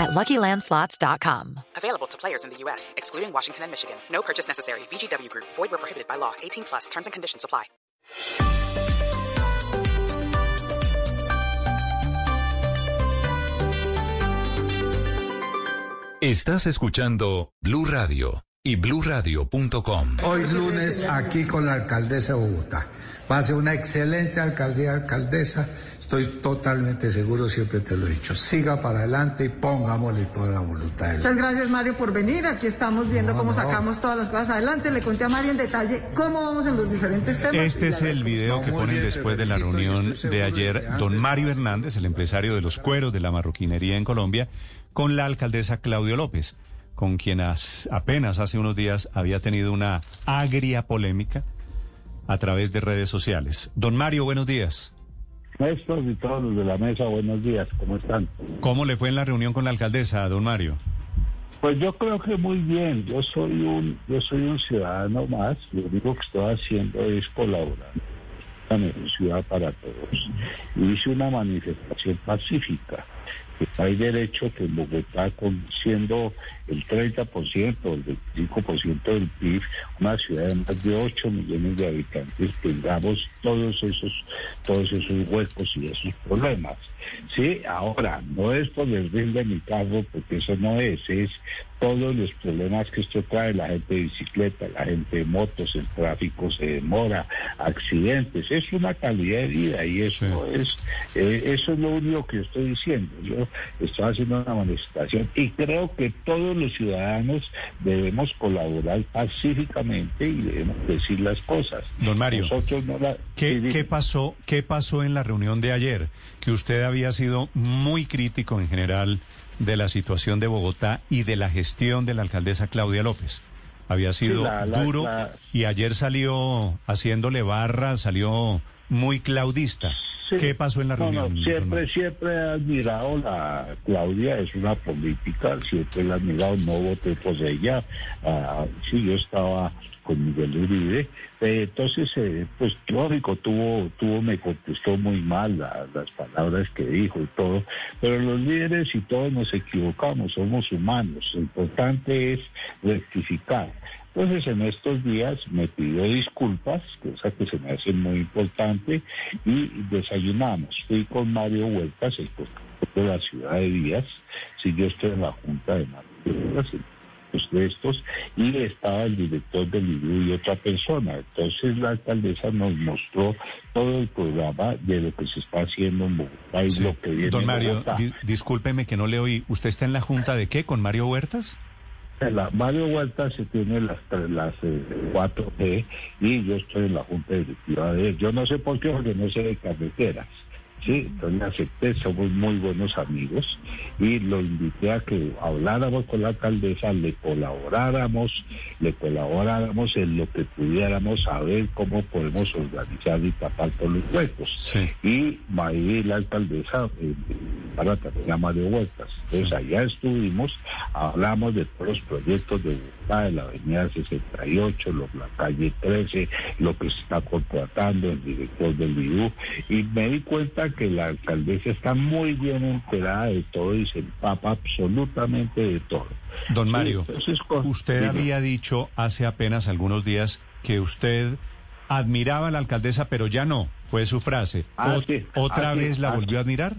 at LuckyLandSlots.com. Available to players in the U.S., excluding Washington and Michigan. No purchase necessary. VGW Group. Void where prohibited by law. 18 plus. Terms and conditions apply. Estás escuchando Blue Radio y BlueRadio.com. Hoy lunes aquí con la alcaldesa de Bogotá. Va a ser una excelente alcaldía, alcaldesa. Estoy totalmente seguro, siempre te lo he dicho. Siga para adelante y pongámosle toda la voluntad. Muchas gracias, Mario, por venir. Aquí estamos viendo No, cómo no. sacamos todas las cosas adelante. Le conté a Mario en detalle cómo vamos en los diferentes temas. Este es el video que ponen bien, después de la reunión de ayer de don Mario Hernández, el empresario de los cueros de la marroquinería en Colombia, con la alcaldesa Claudio López, con quien as- apenas hace unos días había tenido una agria polémica a través de redes sociales. Don Mario, buenos días. Néstor y todos los de la mesa, buenos días, ¿cómo están? ¿Cómo le fue en la reunión con la alcaldesa, don Mario? Pues yo creo que muy bien, yo soy un, yo soy un ciudadano más, lo único que estoy haciendo es colaborar con la ciudad para todos. Hice una manifestación pacífica, hay derecho que en Bogotá, con, siendo el 30% o el 25% del PIB, una ciudad de más de 8 millones de habitantes, tengamos todos esos, todos esos huecos y esos problemas. Sí, ahora, no es por el ring de mi carro, porque eso no es, es todos los problemas que esto trae, la gente de bicicleta, la gente de motos, el tráfico se demora, accidentes, es una calidad de vida y eso es, eh, eso es lo único que yo estoy diciendo. Yo estoy haciendo una manifestación y creo que todos los ciudadanos debemos colaborar pacíficamente y debemos decir las cosas. Don Mario, Nosotros no la- ¿Qué, pasó, ¿Qué pasó en la reunión de ayer? Que usted había sido muy crítico en general de la situación de Bogotá y de la gestión de la alcaldesa Claudia López. Había sido la- la- duro la- y ayer salió haciéndole barra, salió muy claudista. Sí. ¿Qué pasó en la No, no, reunión? don siempre, siempre he admirado la Claudia, es una política, siempre la he admirado, no voté por ella. Ah, sí, yo estaba con Miguel Uribe. Eh, entonces, eh, pues lógico, tuvo, tuvo, me contestó muy mal la- las palabras que dijo y todo, pero los líderes y todos nos equivocamos, somos humanos. Lo importante es rectificar. Entonces, en estos días me pidió disculpas, cosa que se me hace muy importante, y desayunamos. Fui con Mario Huertas, el de la ciudad de Díaz, si yo estoy en la Junta de Mario Huertas, de estos, y estaba el director del IBU y otra persona. Entonces la alcaldesa nos mostró todo el programa de lo que se está haciendo en Bogotá y Sí. lo que viene Don Mario, discúlpeme que no le oí. ¿Usted está en la junta de qué? ¿Con Mario Huertas? La Mario Huerta se tiene las, las eh, 4G y yo estoy en la Junta Directiva de él. Yo no sé por qué, porque no sé de carreteras. Sí, entonces acepté, somos muy buenos amigos y lo invité a que habláramos con la alcaldesa, le colaboráramos, le colaboráramos en lo que pudiéramos saber cómo podemos organizar y tapar todos los huecos Sí. y María la alcaldesa eh, para también a Mario Huertas. Entonces allá estuvimos, hablamos de todos los proyectos de Bogotá, de la avenida 68, lo- la calle 13, lo que se está contratando, el director del IDU, y me di cuenta que la alcaldesa está muy bien enterada de todo y se empapa absolutamente de todo. Don Sí, Mario, entonces, usted había dicho hace apenas algunos días que usted admiraba a la alcaldesa, pero ya no, fue su frase. Ah, sí. ¿Otra Ah, sí. vez la Ah, volvió a admirar?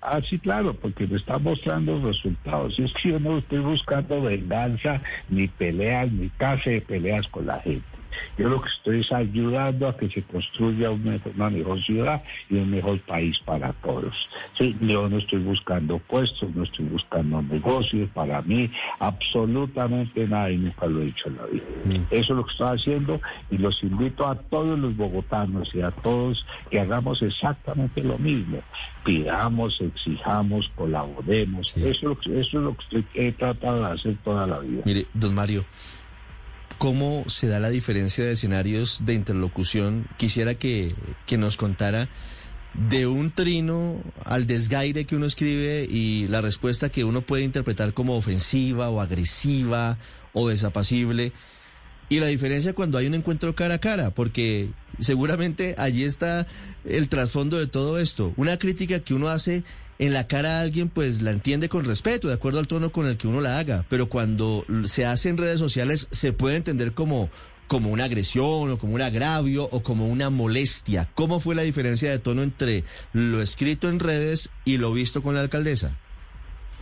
Ah, sí, claro, porque me está mostrando resultados. Es que yo no estoy buscando venganza, ni peleas, ni clase de peleas con la gente. Yo lo que estoy es ayudando a que se construya mejor- una mejor ciudad y un mejor país para todos. Sí, yo no estoy buscando puestos, no estoy buscando negocios para mí, absolutamente nada y nunca lo he dicho en la vida. Eso es lo que estoy haciendo y los invito a todos los bogotanos y a todos que hagamos exactamente lo mismo. Pidamos, exijamos, colaboremos. Eso, es lo que, eso es lo que estoy- he tratado de hacer toda la vida. Mire, don Mario, cómo se da la diferencia de escenarios de interlocución. Quisiera que, que nos contara de un trino al desgaire que uno escribe y la respuesta que uno puede interpretar como ofensiva o agresiva o desapacible. Y la diferencia cuando hay un encuentro cara a cara, porque seguramente allí está el trasfondo de todo esto. Una crítica que uno hace en la cara a alguien, pues la entiende con respeto, de acuerdo al tono con el que uno la haga. Pero cuando se hace en redes sociales, se puede entender como como una agresión o como un agravio o como una molestia. ¿Cómo fue la diferencia de tono entre lo escrito en redes y lo visto con la alcaldesa?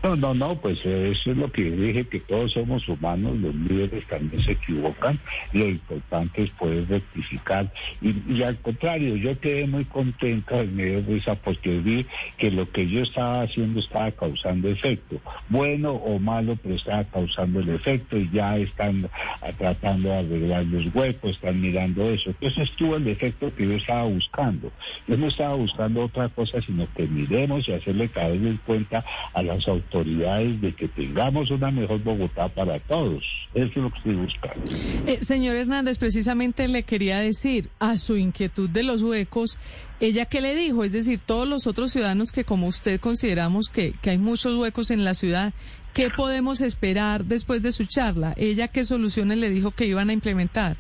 No, no, no, pues eso es lo que dije, que todos somos humanos, los líderes también se equivocan, lo importante es poder rectificar. Y, al contrario, yo quedé muy contenta en medio de esa porque vi que lo que yo estaba haciendo estaba causando efecto, bueno o malo, pero estaba causando el efecto y ya están tratando de arreglar los huecos, están mirando eso. Entonces tuvo el efecto que yo estaba buscando. Yo no estaba buscando otra cosa, sino que miremos y hacerle caer en cuenta a las autoridades autoridades de que tengamos una mejor Bogotá para todos. Eso es lo que estoy buscando. Eh, señor Hernández, precisamente le quería decir a su inquietud de los huecos, ¿ella qué le dijo? Es decir, todos los otros ciudadanos que como usted consideramos que, que hay muchos huecos en la ciudad, ¿qué podemos esperar después de su charla? ¿Ella qué soluciones le dijo que iban a implementar?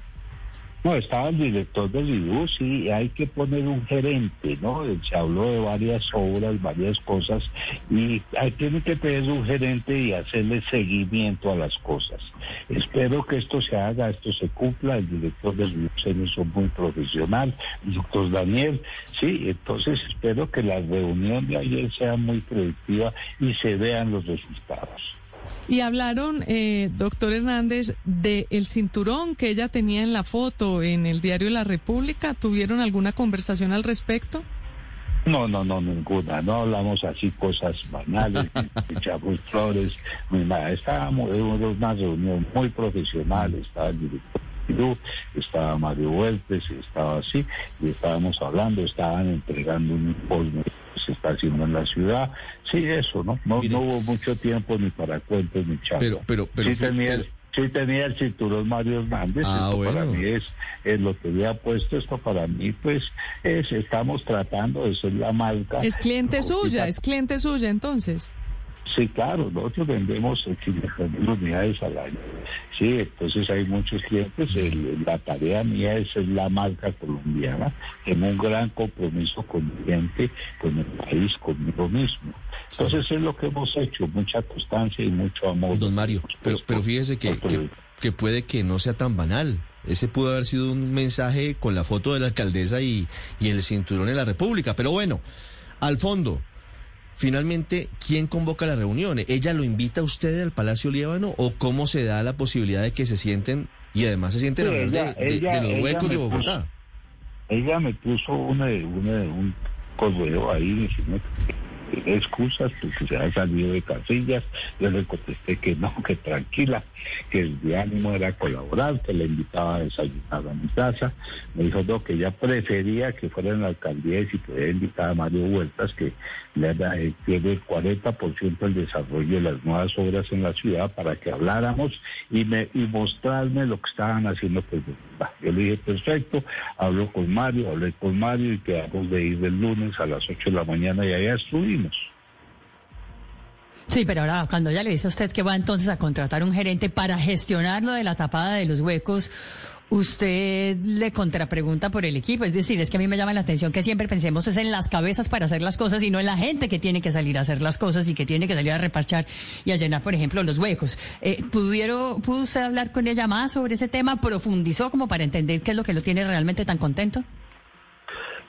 No, estaba el director del IDU, sí, hay que poner un gerente, ¿no? Se habló de varias obras, varias cosas, y hay, tiene que tener un gerente y hacerle seguimiento a las cosas. Espero que esto se haga, esto se cumpla, el director del IDU se hizo muy profesional, el doctor Daniel, sí, entonces espero que la reunión de ayer sea muy productiva y se vean los resultados. Y hablaron, eh, doctor Hernández, del el cinturón que ella tenía en la foto en el diario La República. ¿Tuvieron alguna conversación al respecto? No, no, no, ninguna. No hablamos así cosas banales, echamos flores, ni nada. Estábamos en una reunión muy profesional, estaba el director estaba Mario Huertes, estaba así, y estábamos hablando, estaban entregando un informe se está haciendo en la ciudad. Sí, eso, ¿no? No, hubo mucho tiempo ni para cuentos ni charlas. Pero, pero, pero, sí, tenía, sí tenía el cinturón Mario Hernández. Ah, esto bueno. para mí es, es lo que había puesto. Esto para mí, pues, es, estamos tratando de ser la marca. Es cliente suya, es cliente suya entonces. Sí, claro, nosotros vendemos 500 mil unidades al año. Sí, entonces hay muchos clientes. El- la tarea mía es ser la marca colombiana. Tengo un gran compromiso con mi gente, con el país, conmigo mismo. Entonces es lo que hemos hecho, mucha constancia y mucho amor. Don Mario, pero, pero fíjese que, que, que puede que no sea tan banal. Ese pudo haber sido un mensaje con la foto de la alcaldesa y, y el cinturón en la República. Pero bueno, al fondo, finalmente, ¿quién convoca la reunión? ¿Ella lo invita a usted al Palacio Líbano o cómo se da la posibilidad de que se sienten y además se sienten Sí, ella- de, los huecos de puso- Bogotá? Ella me puso una, una, un correo ahí diciendo excusas porque se había salido de casillas. Yo le contesté que no, que tranquila, que el de ánimo era colaborar, que le invitaba a desayunar a mi casa. Me dijo no, que ella prefería que fuera en la alcaldía y si podía invitar a Mario Huertas, que le eh, tiene el 40% del desarrollo de las nuevas obras en la ciudad para que habláramos y, me, y mostrarme lo que estaban haciendo. Pues, yo le dije, perfecto, hablo con Mario, hablé con Mario y quedamos de ir el lunes a las 8 de la mañana y allá estuvimos. Sí, pero ahora cuando ya le dice a usted que va entonces a contratar un gerente para gestionar lo de la tapada de los huecos, usted le contrapregunta por el equipo. Es decir, es que a mí me llama la atención que siempre pensemos es en las cabezas para hacer las cosas y no en la gente que tiene que salir a hacer las cosas y que tiene que salir a reparchar y a llenar, por ejemplo, los huecos. Eh, ¿pudieron, ¿Pudo usted hablar con ella más sobre ese tema? ¿Profundizó como para entender qué es lo que lo tiene realmente tan contento?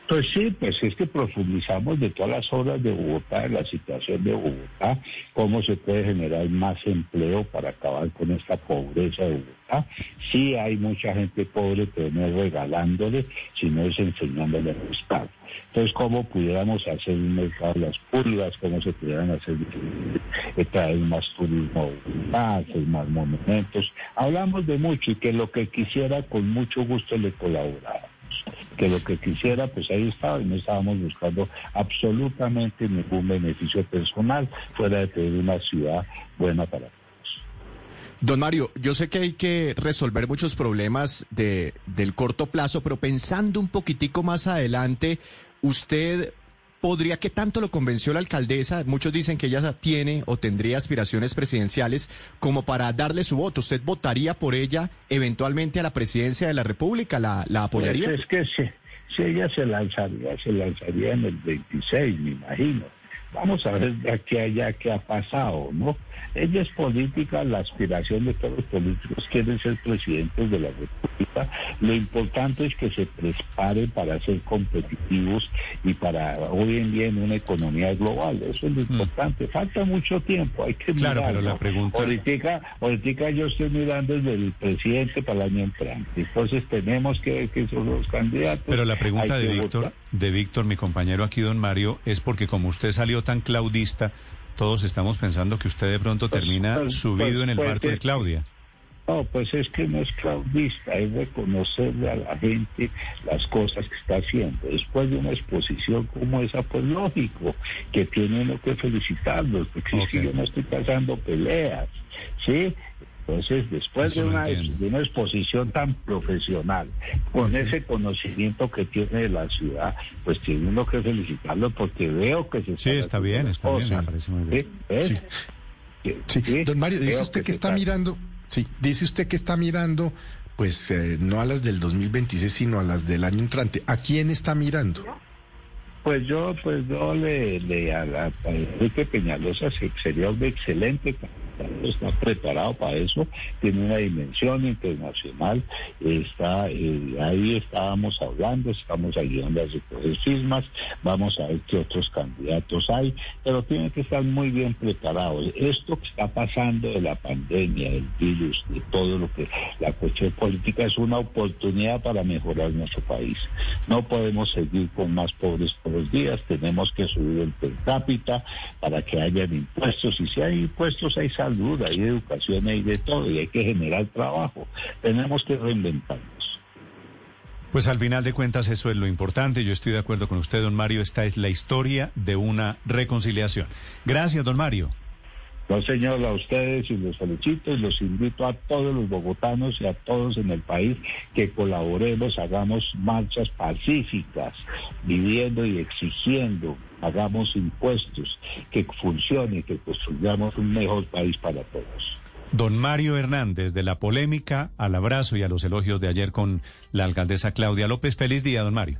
Pues sí, pues es que profundizamos de todas las obras de Bogotá, de la situación de Bogotá, cómo se puede generar más empleo para acabar con esta pobreza de Bogotá. Sí hay mucha gente pobre, pero no es regalándole, sino es enseñándole a buscar. Entonces, cómo pudiéramos hacer un mercado de las pulgas, cómo se pudieran hacer, eh, traer más turismo a Bogotá, hacer más monumentos. Hablamos de mucho y que lo que quisiera con mucho gusto le colaborara que lo que quisiera, pues ahí estaba y no estábamos buscando absolutamente ningún beneficio personal fuera de tener una ciudad buena para todos. Don Mario, yo sé que hay que resolver muchos problemas de, del corto plazo, pero pensando un poquitico más adelante, usted podría, ¿qué tanto lo convenció la alcaldesa? Muchos dicen que ella tiene o tendría aspiraciones presidenciales como para darle su voto. ¿Usted votaría por ella eventualmente a la presidencia de la República? ¿La, la apoyaría? Pues es que si, si ella se lanzaría, se lanzaría en el 26, me imagino. Vamos a ver de aquí a allá qué ha pasado, ¿no? Ella es política, la aspiración de todos los políticos quieren ser presidentes de la República. Lo importante es que se preparen para ser competitivos y para hoy en día en una economía global. Eso es lo importante. Falta mucho tiempo, hay que Claro, mirar. pero la pregunta- Ahorita, ahorita yo estoy mirando desde el presidente para el año entrante. Entonces tenemos que ver que son los candidatos. Pero la pregunta de Víctor, votar. De Víctor, mi compañero aquí, don Mario, es porque como usted salió tan claudista, todos estamos pensando que usted de pronto Pues, termina pues, subido pues, en el barco de Claudia. No, pues es que no es claudista, es reconocerle a la gente las cosas que está haciendo. Después de una exposición como esa, pues lógico que tiene uno que felicitarlos, porque es que Ok. yo no estoy pasando peleas, ¿sí? Entonces, después de una, de una exposición tan profesional, con ese conocimiento que tiene de la ciudad, pues tiene uno que felicitarlo porque veo que se Sí, está bien, está bien, me parece muy bien. ¿Sí? Sí. Sí, Sí, don Mario, dice usted que está mirando, sí, dice usted que está mirando, pues eh, no a las del 2026, sino a las del año entrante. ¿A quién está mirando? Pues yo, pues yo le, le a, la- a Enrique Peñalosa se- sería un excelente está preparado para eso, tiene una dimensión internacional, está eh, ahí estábamos hablando, estamos ayudando a recoger firmas, vamos a ver qué otros candidatos hay, pero tienen que estar muy bien preparados. Esto que está pasando de la pandemia, del virus, de todo lo que la cuestión política es una oportunidad para mejorar nuestro país. No podemos seguir con más pobres todos los días, tenemos que subir el per cápita para que hayan impuestos y si hay impuestos hay salud, hay educación, hay de todo y hay que generar trabajo. Tenemos que reinventarnos. Pues al final de cuentas eso es lo importante. Yo estoy de acuerdo con usted, don Mario. Esta es la historia de una reconciliación. Gracias, don Mario. No, señor, a ustedes y los felicito y los invito a todos los bogotanos y a todos en el país que colaboremos, hagamos marchas pacíficas, viviendo y exigiendo, hagamos impuestos, que funcione, que construyamos un mejor país para todos. Don Mario Hernández, de la polémica al abrazo y a los elogios de ayer con la alcaldesa Claudia López. Feliz día, don Mario.